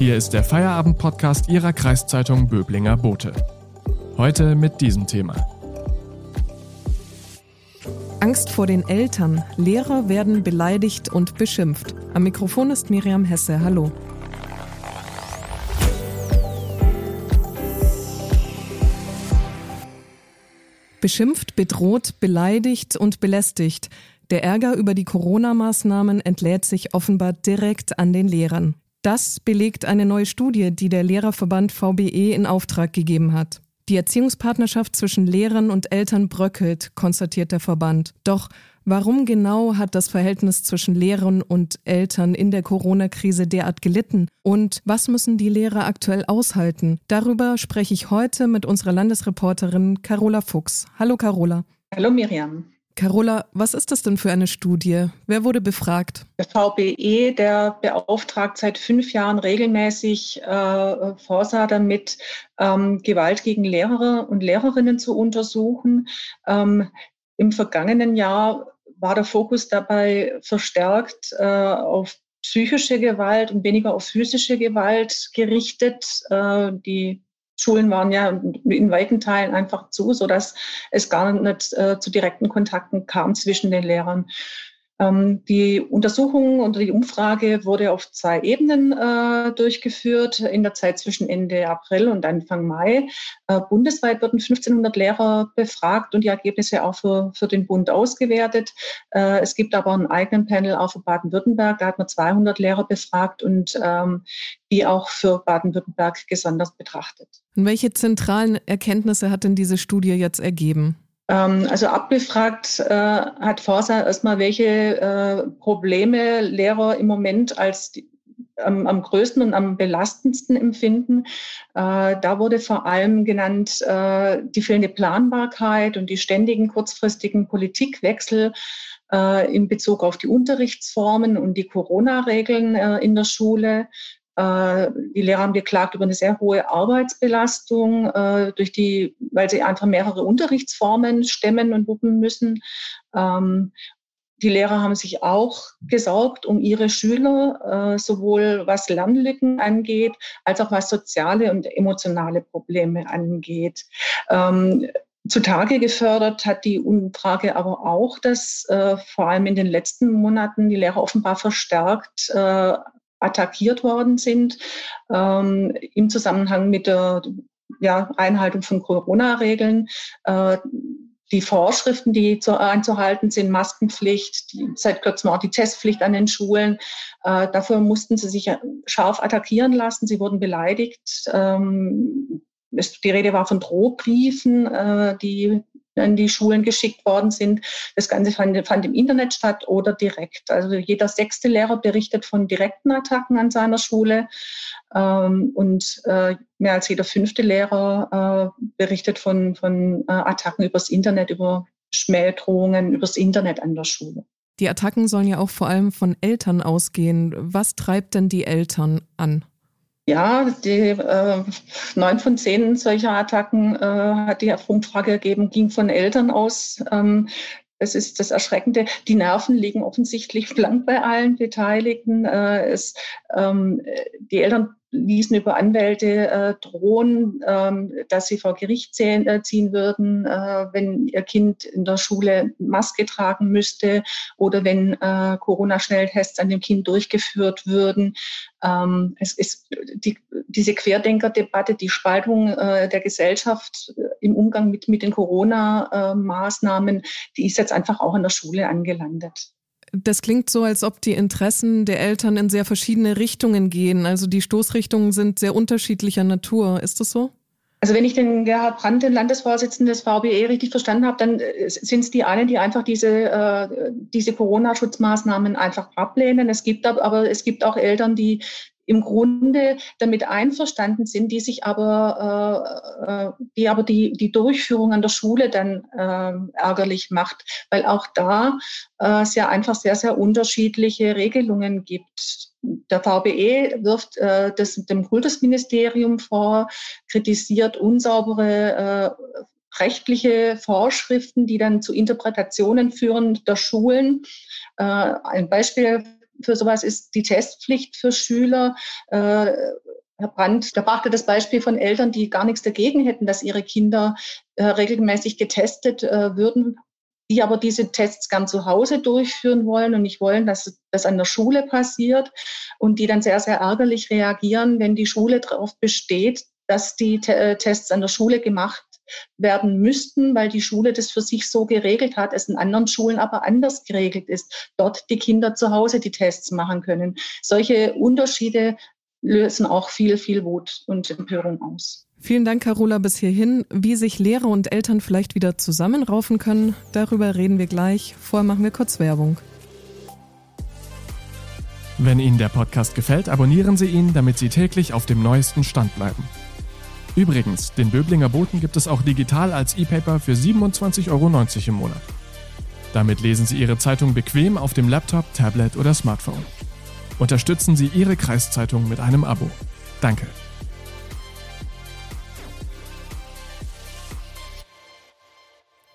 Hier ist der Feierabend-Podcast Ihrer Kreiszeitung Böblinger Bote. Heute mit diesem Thema. Angst vor den Eltern. Lehrer werden beleidigt und beschimpft. Am Mikrofon ist Miriam Hesse. Hallo. Beschimpft, bedroht, beleidigt und belästigt. Der Ärger über die Corona-Maßnahmen entlädt sich offenbar direkt an den Lehrern. Das belegt eine neue Studie, die der Lehrerverband VBE in Auftrag gegeben hat. Die Erziehungspartnerschaft zwischen Lehrern und Eltern bröckelt, konstatiert der Verband. Doch warum genau hat das Verhältnis zwischen Lehrern und Eltern in der Corona-Krise derart gelitten? Und was müssen die Lehrer aktuell aushalten? Darüber spreche ich heute mit unserer Landesreporterin Carola Fuchs. Hallo Carola. Hallo Miriam. Carola, was ist das denn für eine Studie? Wer wurde befragt? Der VBE, der beauftragt seit fünf Jahren regelmäßig äh, Forsa damit, ähm, Gewalt gegen Lehrer und Lehrerinnen zu untersuchen. Ähm, Im vergangenen Jahr war der Fokus dabei verstärkt äh, auf psychische Gewalt und weniger auf physische Gewalt gerichtet. Äh, die Schulen waren ja in weiten Teilen einfach zu, so dass es gar nicht äh, zu direkten Kontakten kam zwischen den Lehrern. Ähm, die Untersuchung oder die Umfrage wurde auf zwei Ebenen äh, durchgeführt in der Zeit zwischen Ende April und Anfang Mai. Äh, bundesweit wurden 1500 Lehrer befragt und die Ergebnisse auch für, für den Bund ausgewertet. Äh, es gibt aber einen eigenen Panel auch für Baden-Württemberg. Da hat man 200 Lehrer befragt und ähm, die auch für Baden-Württemberg gesondert betrachtet. Und welche zentralen Erkenntnisse hat denn diese Studie jetzt ergeben? Ähm, also abgefragt äh, hat Forsa erstmal, welche äh, Probleme Lehrer im Moment als die, am, am, größten und am belastendsten empfinden. Äh, da wurde vor allem genannt äh, die fehlende Planbarkeit und die ständigen kurzfristigen Politikwechsel äh, in Bezug auf die Unterrichtsformen und die Corona-Regeln äh, in der Schule. Äh, die Lehrer haben geklagt über eine sehr hohe Arbeitsbelastung, äh, durch die, weil sie einfach mehrere Unterrichtsformen stemmen und wuppen müssen. Ähm, die Lehrer haben sich auch gesorgt um ihre Schüler, äh, sowohl was Lernlücken angeht, als auch was soziale und emotionale Probleme angeht. Ähm, zutage gefördert hat die Umfrage aber auch, dass äh, vor allem in den letzten Monaten die Lehrer offenbar verstärkt äh, attackiert worden sind ähm, im Zusammenhang mit der ja, Einhaltung von Corona-Regeln. Äh, die Vorschriften, die zu, einzuhalten sind, Maskenpflicht, die, seit kurzem auch die Testpflicht an den Schulen. Äh, dafür mussten sie sich scharf attackieren lassen. Sie wurden beleidigt. Ähm, die Rede war von Drohbriefen, äh, die in die Schulen geschickt worden sind. Das Ganze fand, fand, im Internet statt oder direkt. Also jeder sechste Lehrer berichtet von direkten Attacken an seiner Schule ähm, und äh, mehr als jeder fünfte Lehrer äh, berichtet von, von äh, Attacken übers Internet, über Schmähdrohungen übers Internet an der Schule. Die Attacken sollen ja auch vor allem von Eltern ausgehen. Was treibt denn die Eltern an? Ja, die äh, neun von zehn solcher Attacken äh, hat die Umfrage gegeben, ging von Eltern aus. Ähm, es ist das Erschreckende. Die Nerven liegen offensichtlich blank bei allen Beteiligten. Äh, es, ähm, die Eltern ließen über Anwälte äh, drohen, ähm, dass sie vor Gericht ziehen, äh, ziehen würden, äh, wenn ihr Kind in der Schule Maske tragen müsste oder wenn äh, Corona-Schnelltests an dem Kind durchgeführt würden. Ähm, es ist die, diese Querdenker-Debatte, die Spaltung äh, der Gesellschaft im Umgang mit, mit den Corona-Maßnahmen, die ist jetzt einfach auch in der Schule angelandet. Das klingt so, als ob die Interessen der Eltern in sehr verschiedene Richtungen gehen. Also die Stoßrichtungen sind sehr unterschiedlicher Natur. Ist das so? Also wenn ich den Gerhard Brandt, den Landesvorsitzenden des VBE, richtig verstanden habe, dann äh, sind es die einen, die einfach diese, äh, diese Corona-Schutzmaßnahmen einfach ablehnen. Es gibt aber es gibt auch Eltern, die im Grunde damit einverstanden sind, die sich aber, äh, äh, die aber die, die Durchführung an der Schule dann äh, ärgerlich macht, weil auch da äh, ja einfach sehr, sehr unterschiedliche Regelungen gibt. Der VBE wirft äh, das dem Kultusministerium vor, kritisiert unsaubere äh, rechtliche Vorschriften, die dann zu Interpretationen führen der Schulen. Äh, ein Beispiel für sowas ist die Testpflicht für Schüler. Äh, Herr Brandt, der brachte das Beispiel von Eltern, die gar nichts dagegen hätten, dass ihre Kinder äh, regelmäßig getestet äh, würden, die aber diese Tests gern zu Hause durchführen wollen und nicht wollen, dass das an der Schule passiert und die dann sehr, sehr ärgerlich reagieren, wenn die Schule darauf besteht, dass die Te Tests an der Schule gemacht werden müssten, weil die Schule das für sich so geregelt hat, es in anderen Schulen aber anders geregelt ist, dort die Kinder zu Hause die Tests machen können. Solche Unterschiede lösen auch viel, viel Wut und Empörung aus. Vielen Dank, Carola, bis hierhin. Wie sich Lehrer und Eltern vielleicht wieder zusammenraufen können, darüber reden wir gleich. Vorher machen wir kurz Werbung. Wenn Ihnen der Podcast gefällt, abonnieren Sie ihn, damit Sie täglich auf dem neuesten Stand bleiben. Übrigens, den Böblinger Boten gibt es auch digital als E-Paper für 27,90 Euro im Monat. Damit lesen Sie Ihre Zeitung bequem auf dem Laptop, Tablet oder Smartphone. Unterstützen Sie Ihre Kreiszeitung mit einem Abo. Danke.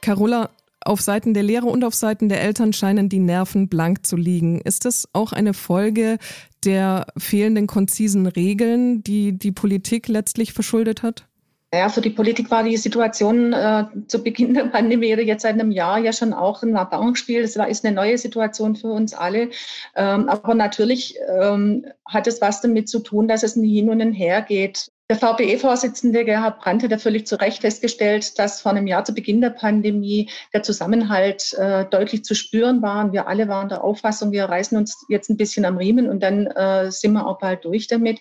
Carola, auf Seiten der Lehrer und auf Seiten der Eltern scheinen die Nerven blank zu liegen. Ist das auch eine Folge der fehlenden konzisen Regeln, die die Politik letztlich verschuldet hat? Ja, für die Politik war die Situation äh, zu Beginn der Pandemie oder jetzt seit einem Jahr ja schon auch ein Erfahrungsspiel. Es war, ist eine neue Situation für uns alle. Ähm, aber natürlich ähm, hat es was damit zu tun, dass es ein Hin und ein Her geht. Der VBE-Vorsitzende Gerhard Brandt hat ja völlig zu Recht festgestellt, dass vor einem Jahr zu Beginn der Pandemie der Zusammenhalt äh, deutlich zu spüren war. Und wir alle waren der Auffassung, wir reißen uns jetzt ein bisschen am Riemen und dann äh, sind wir auch bald durch damit.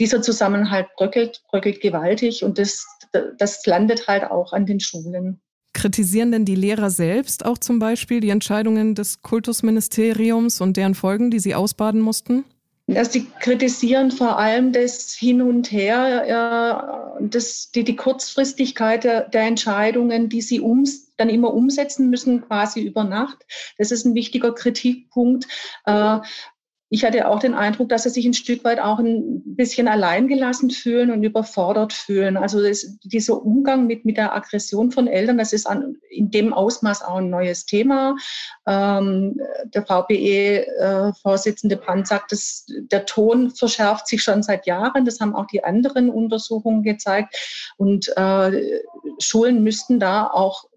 Dieser Zusammenhalt bröckelt, bröckelt gewaltig und das, das landet halt auch an den Schulen. Kritisieren denn die Lehrer selbst auch zum Beispiel die Entscheidungen des Kultusministeriums und deren Folgen, die sie ausbaden mussten? Also sie kritisieren vor allem das Hin und Her, äh, das, die, die Kurzfristigkeit der, der Entscheidungen, die sie ums, dann immer umsetzen müssen, quasi über Nacht. Das ist ein wichtiger Kritikpunkt. Äh, ich hatte auch den Eindruck, dass sie sich ein Stück weit auch ein bisschen alleingelassen fühlen und überfordert fühlen. Also das, dieser Umgang mit, mit der Aggression von Eltern, das ist an, in dem Ausmaß auch ein neues Thema. Ähm, der VPE-Vorsitzende äh, Brandt sagt, dass der Ton verschärft sich schon seit Jahren. Das haben auch die anderen Untersuchungen gezeigt. Und äh, Schulen müssten da auch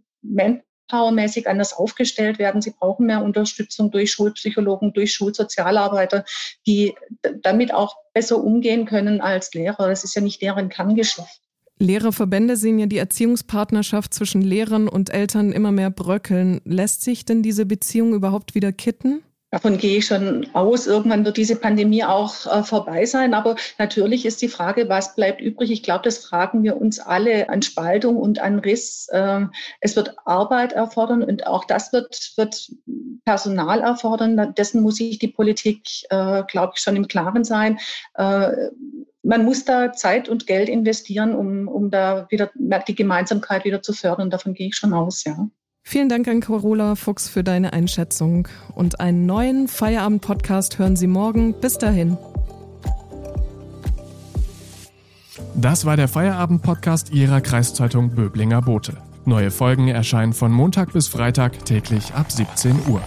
powermäßig anders aufgestellt werden. Sie brauchen mehr Unterstützung durch Schulpsychologen, durch Schulsozialarbeiter, die damit auch besser umgehen können als Lehrer. Das ist ja nicht deren Kerngeschäft. Lehrerverbände sehen ja die Erziehungspartnerschaft zwischen Lehrern und Eltern immer mehr bröckeln. Lässt sich denn diese Beziehung überhaupt wieder kitten? Davon gehe ich schon aus. Irgendwann wird diese Pandemie auch äh, vorbei sein. Aber natürlich ist die Frage, was bleibt übrig? Ich glaube, das fragen wir uns alle an Spaltung und an Riss. Äh, es wird Arbeit erfordern und auch das wird, wird Personal erfordern. Dessen muss sich die Politik, äh, glaube ich, schon im Klaren sein. Äh, man muss da Zeit und Geld investieren, um, um da wieder die Gemeinsamkeit wieder zu fördern. Davon gehe ich schon aus, ja. Vielen Dank an Carola Fuchs für deine Einschätzung. Und einen neuen Feierabend-Podcast hören Sie morgen. Bis dahin. Das war der Feierabend-Podcast Ihrer Kreiszeitung Böblinger Bote. Neue Folgen erscheinen von Montag bis Freitag täglich ab 17 Uhr.